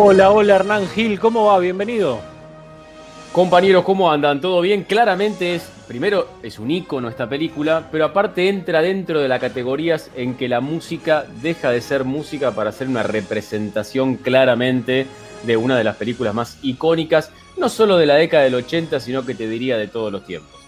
Hola, hola Hernán Gil, ¿cómo va? Bienvenido. Compañeros, ¿cómo andan? ¿Todo bien? Claramente es, primero, es un icono esta película, pero aparte entra dentro de las categorías en que la música deja de ser música para ser una representación claramente de una de las películas más icónicas, no solo de la década del 80, sino que te diría de todos los tiempos.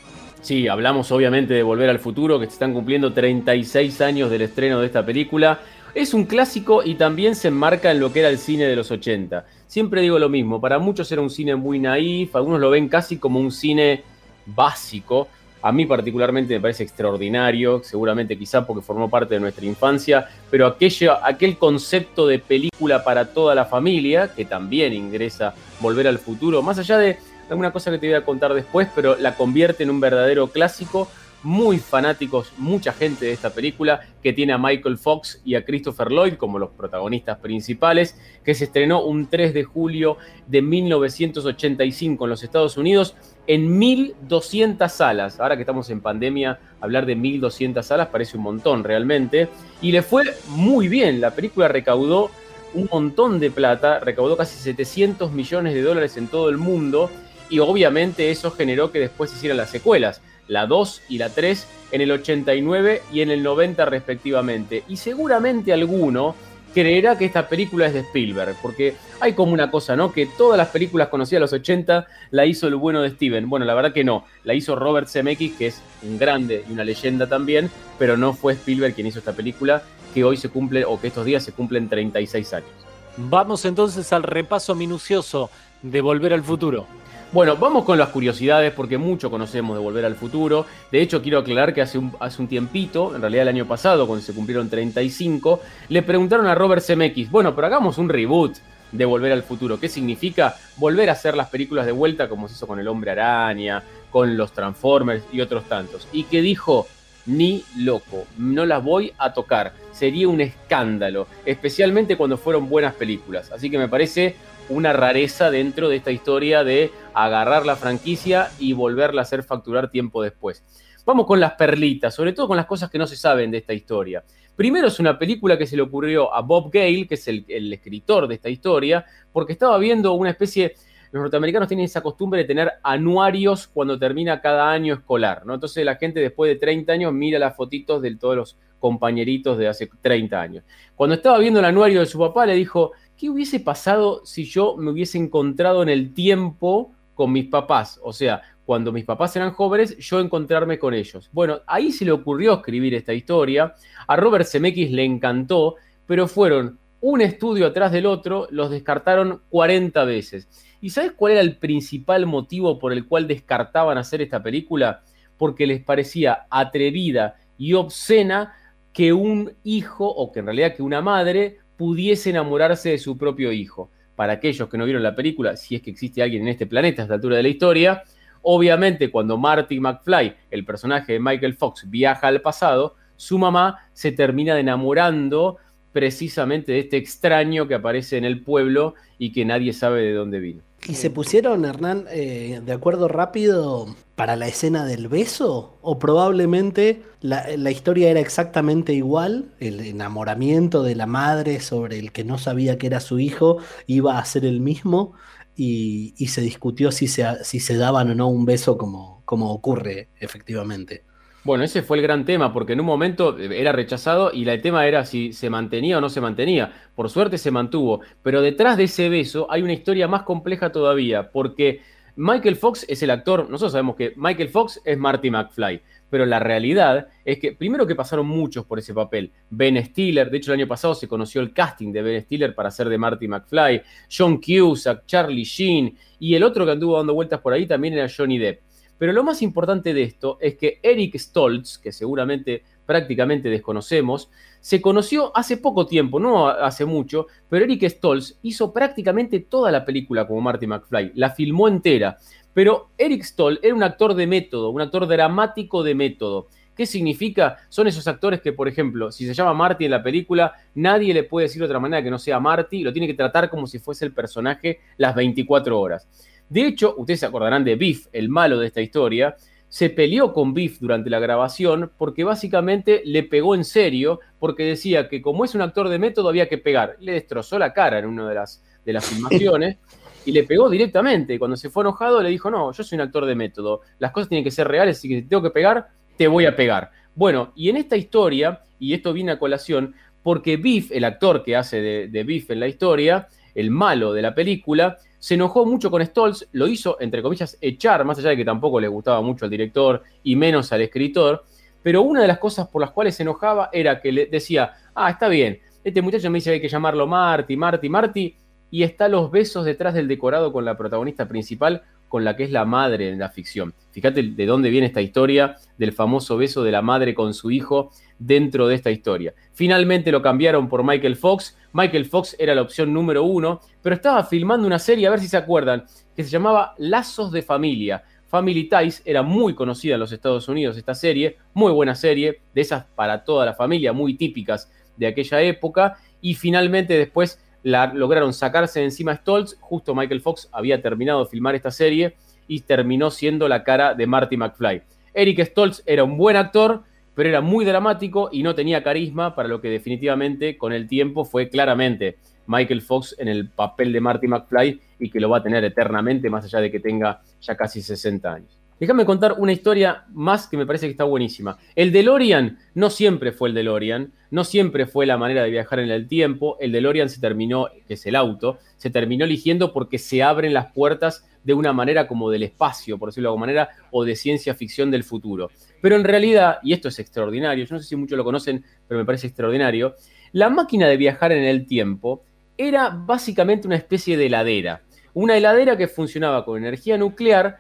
Sí, hablamos obviamente de Volver al Futuro, que se están cumpliendo 36 años del estreno de esta película. Es un clásico y también se enmarca en lo que era el cine de los 80. Siempre digo lo mismo, para muchos era un cine muy naif, algunos lo ven casi como un cine básico. A mí particularmente me parece extraordinario, seguramente quizá porque formó parte de nuestra infancia, pero aquel concepto de película para toda la familia, que también ingresa Volver al Futuro, más allá de alguna cosa que te voy a contar después, pero la convierte en un verdadero clásico, muy fanáticos, mucha gente de esta película, que tiene a Michael Fox y a Christopher Lloyd como los protagonistas principales, que se estrenó un 3 de julio de 1985 en los Estados Unidos en 1200 salas. Ahora que estamos en pandemia, hablar de 1200 salas parece un montón realmente. Y le fue muy bien, la película recaudó un montón de plata, recaudó casi 700 millones de dólares en todo el mundo y obviamente eso generó que después se hicieran las secuelas la 2 y la 3 en el 89 y en el 90 respectivamente. Y seguramente alguno creerá que esta película es de Spielberg, porque hay como una cosa, ¿no? Que todas las películas conocidas de los 80 la hizo el bueno de Steven. Bueno, la verdad que no, la hizo Robert Zemeckis, que es un grande y una leyenda también, pero no fue Spielberg quien hizo esta película, que hoy se cumple, o que estos días se cumplen 36 años. Vamos entonces al repaso minucioso de Volver al Futuro. Bueno, vamos con las curiosidades porque mucho conocemos de Volver al Futuro. De hecho, quiero aclarar que hace un, hace un tiempito, en realidad el año pasado, cuando se cumplieron 35, le preguntaron a Robert Zemeckis, bueno, pero hagamos un reboot de Volver al Futuro. ¿Qué significa volver a hacer las películas de vuelta como se hizo con El Hombre Araña, con los Transformers y otros tantos? Y que dijo, ni loco, no las voy a tocar. Sería un escándalo, especialmente cuando fueron buenas películas. Así que me parece una rareza dentro de esta historia de agarrar la franquicia y volverla a hacer facturar tiempo después. Vamos con las perlitas, sobre todo con las cosas que no se saben de esta historia. Primero es una película que se le ocurrió a Bob Gale, que es el, escritor de esta historia, porque estaba viendo una especie, los norteamericanos tienen esa costumbre de tener anuarios cuando termina cada año escolar, ¿no? Entonces la gente después de 30 años mira las fotitos de todos los compañeritos de hace 30 años. Cuando estaba viendo el anuario de su papá, le dijo, ¿qué hubiese pasado si yo me hubiese encontrado en el tiempo con mis papás? O sea, cuando mis papás eran jóvenes, yo encontrarme con ellos. Bueno, ahí se le ocurrió escribir esta historia. A Robert Zemeckis le encantó, pero fueron un estudio atrás del otro, los descartaron 40 veces. ¿Y sabes cuál era el principal motivo por el cual descartaban hacer esta película? Porque les parecía atrevida y obscena que un hijo, o que en realidad que una madre, pudiese enamorarse de su propio hijo. Para aquellos que no vieron la película, si es que existe alguien en este planeta a esta altura de la historia, obviamente cuando Marty McFly, el personaje de Michael Fox, viaja al pasado, su mamá se termina enamorando precisamente de este extraño que aparece en el pueblo y que nadie sabe de dónde vino. ¿Y se pusieron, Hernán, eh, de acuerdo rápido para la escena del beso? ¿O probablemente la, historia era exactamente igual? El enamoramiento de la madre sobre el que no sabía que era su hijo iba a ser el mismo y, se discutió si se, si se daban o no un beso como, como ocurre efectivamente. Bueno, ese fue el gran tema, porque en un momento era rechazado y el tema era si se mantenía o no se mantenía. Por suerte se mantuvo, pero detrás de ese beso hay una historia más compleja todavía, porque Michael Fox es el actor, nosotros sabemos que Michael Fox es Marty McFly, pero la realidad es que primero que pasaron muchos por ese papel. Ben Stiller, de hecho el año pasado se conoció el casting de Ben Stiller para ser de Marty McFly, John Cusack, Charlie Sheen y el otro que anduvo dando vueltas por ahí también era Johnny Depp. Pero lo más importante de esto es que Eric Stoltz, que seguramente prácticamente desconocemos, se conoció hace poco tiempo, no hace mucho, pero Eric Stoltz hizo prácticamente toda la película como Marty McFly, la filmó entera. Pero Eric Stoltz era un actor de método, un actor dramático de método. ¿Qué significa? Son esos actores que, por ejemplo, si se llama Marty en la película, nadie le puede decir de otra manera que no sea Marty, lo tiene que tratar como si fuese el personaje las 24 horas. De hecho, ustedes se acordarán de Biff, el malo de esta historia, se peleó con Biff durante la grabación porque básicamente le pegó en serio, porque decía que como es un actor de método había que pegar. Le destrozó la cara en una de las, de las filmaciones y le pegó directamente. Cuando se fue enojado le dijo, no, yo soy un actor de método, las cosas tienen que ser reales, así que si tengo que pegar, te voy a pegar. Bueno, y en esta historia, y esto viene a colación, porque Biff, el actor que hace de, de Biff en la historia, el malo de la película, se enojó mucho con Stoltz, lo hizo, entre comillas, echar, más allá de que tampoco le gustaba mucho al director y menos al escritor, pero una de las cosas por las cuales se enojaba era que le decía, ah, está bien, este muchacho me dice que hay que llamarlo Marty, Marty, Marty, y está los besos detrás del decorado con la protagonista principal, con la que es la madre en la ficción. Fíjate de dónde viene esta historia del famoso beso de la madre con su hijo dentro de esta historia. Finalmente lo cambiaron por Michael Fox. Michael Fox era la opción número uno, pero estaba filmando una serie, a ver si se acuerdan, que se llamaba Lazos de Familia. Family Ties era muy conocida en los Estados Unidos esta serie, muy buena serie, de esas para toda la familia, muy típicas de aquella época, y finalmente después la lograron sacarse de encima Stoltz, justo Michael Fox había terminado de filmar esta serie y terminó siendo la cara de Marty McFly. Eric Stoltz era un buen actor, pero era muy dramático y no tenía carisma, para lo que definitivamente con el tiempo fue claramente Michael Fox en el papel de Marty McFly y que lo va a tener eternamente, más allá de que tenga ya casi 60 años. Déjame contar una historia más que me parece que está buenísima. El DeLorean no siempre fue el DeLorean, no siempre fue la manera de viajar en el tiempo. El DeLorean se terminó, que es el auto, se terminó eligiendo porque se abren las puertas de una manera como del espacio, por decirlo de alguna manera, o de ciencia ficción del futuro. Pero en realidad, y esto es extraordinario, yo no sé si muchos lo conocen, pero me parece extraordinario, la máquina de viajar en el tiempo era básicamente una especie de heladera. Una heladera que funcionaba con energía nuclear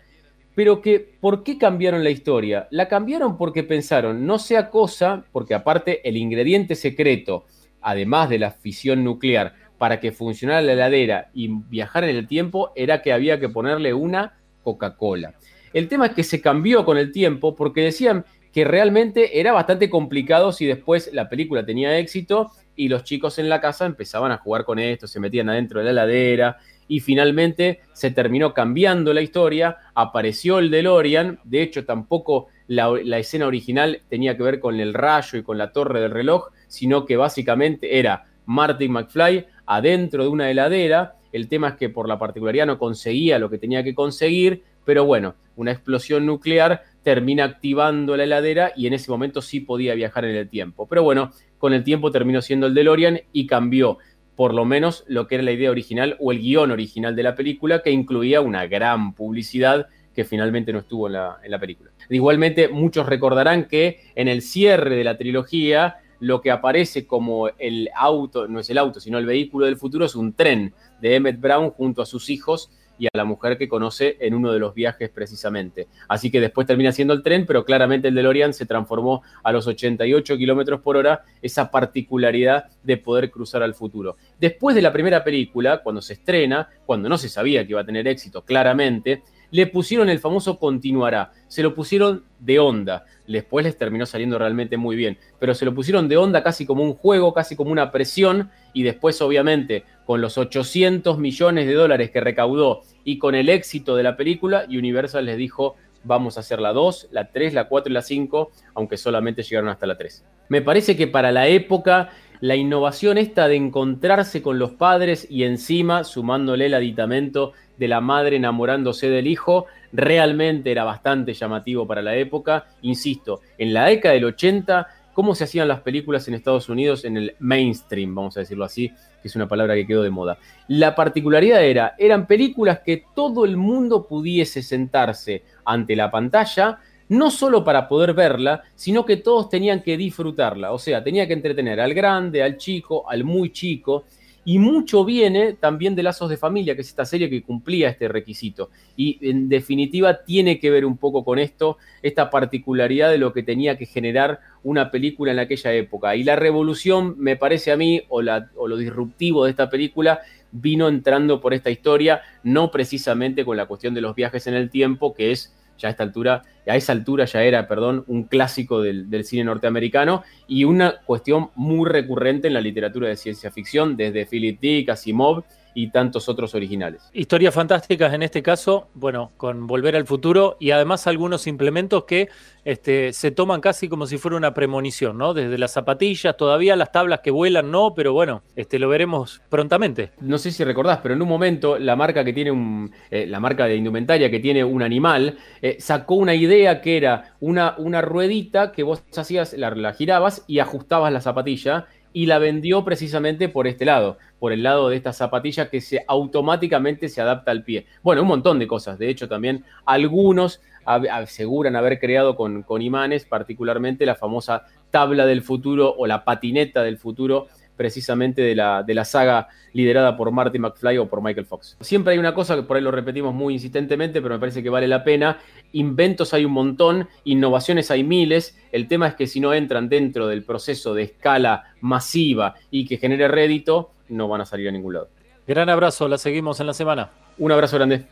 pero que, ¿por qué cambiaron la historia? La cambiaron porque pensaron, no sea cosa, porque aparte el ingrediente secreto, además de la fisión nuclear, para que funcionara la heladera y viajar en el tiempo, era que había que ponerle una Coca-Cola. El tema es que se cambió con el tiempo porque decían que realmente era bastante complicado si después la película tenía éxito y los chicos en la casa empezaban a jugar con esto, se metían adentro de la heladera y finalmente se terminó cambiando la historia, apareció el DeLorean, de hecho tampoco la, escena original tenía que ver con el rayo y con la torre del reloj, sino que básicamente era Marty McFly adentro de una heladera, el tema es que por la particularidad no conseguía lo que tenía que conseguir, pero bueno, una explosión nuclear termina activando la heladera y en ese momento sí podía viajar en el tiempo. Pero bueno, con el tiempo terminó siendo el DeLorean y cambió por lo menos lo que era la idea original o el guion original de la película, que incluía una gran publicidad que finalmente no estuvo en la, película. Igualmente, muchos recordarán que en el cierre de la trilogía, lo que aparece como el auto, no es el auto, sino el vehículo del futuro, es un tren de Emmett Brown junto a sus hijos y a la mujer que conoce en uno de los viajes precisamente. Así que después termina siendo el tren, pero claramente el DeLorean se transformó a los 88 kilómetros por hora, esa particularidad de poder cruzar al futuro. Después de la primera película, cuando se estrena, cuando no se sabía que iba a tener éxito claramente, le pusieron el famoso continuará. Se lo pusieron de onda. Después les terminó saliendo realmente muy bien. Pero se lo pusieron de onda casi como un juego, casi como una presión. Y después, obviamente, con los 800 millones de dólares que recaudó y con el éxito de la película, Universal les dijo, vamos a hacer la 2, la 3, la 4 y la 5, aunque solamente llegaron hasta la 3. Me parece que para la época la innovación esta de encontrarse con los padres y encima sumándole el aditamento de la madre enamorándose del hijo, realmente era bastante llamativo para la época. Insisto, en la década del 80, cómo se hacían las películas en Estados Unidos en el mainstream, vamos a decirlo así, que es una palabra que quedó de moda. La particularidad era, eran películas que todo el mundo pudiese sentarse ante la pantalla, no solo para poder verla, sino que todos tenían que disfrutarla. O sea, tenía que entretener al grande, al chico, al muy chico. Y mucho viene también de Lazos de Familia, que es esta serie que cumplía este requisito. Y en definitiva tiene que ver un poco con esto, esta particularidad de lo que tenía que generar una película en aquella época. Y la revolución, me parece a mí, o, o lo disruptivo de esta película, vino entrando por esta historia, no precisamente con la cuestión de los viajes en el tiempo, que es ya a esta altura, a esa altura ya era, perdón, un clásico del, cine norteamericano y una cuestión muy recurrente en la literatura de ciencia ficción, desde Philip Dick, Asimov y tantos otros originales. Historias fantásticas en este caso, bueno, con Volver al Futuro y además algunos implementos que este, se toman casi como si fuera una premonición, ¿no? Desde las zapatillas, todavía las tablas que vuelan, no, pero bueno, este, lo veremos prontamente. No sé si recordás, pero en un momento la marca que tiene un, eh, la marca de indumentaria que tiene un animal, eh, sacó una idea que era una, una ruedita que vos hacías, la, la girabas y ajustabas la zapatilla y la vendió precisamente por este lado, por el lado de esta zapatilla que se automáticamente se adapta al pie. Bueno, un montón de cosas. De hecho, también algunos aseguran haber creado con, con imanes, particularmente la famosa tabla del futuro o la patineta del futuro precisamente de la, de la saga liderada por Marty McFly o por Michael Fox. Siempre hay una cosa que por ahí lo repetimos muy insistentemente, pero me parece que vale la pena. Inventos hay un montón, innovaciones hay miles. El tema es que si no entran dentro del proceso de escala masiva y que genere rédito, no van a salir a ningún lado. Gran abrazo, la seguimos en la semana. Un abrazo grande.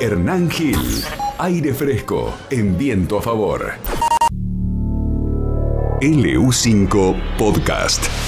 Hernán Gil, aire fresco, en viento a favor. LU5 Podcast.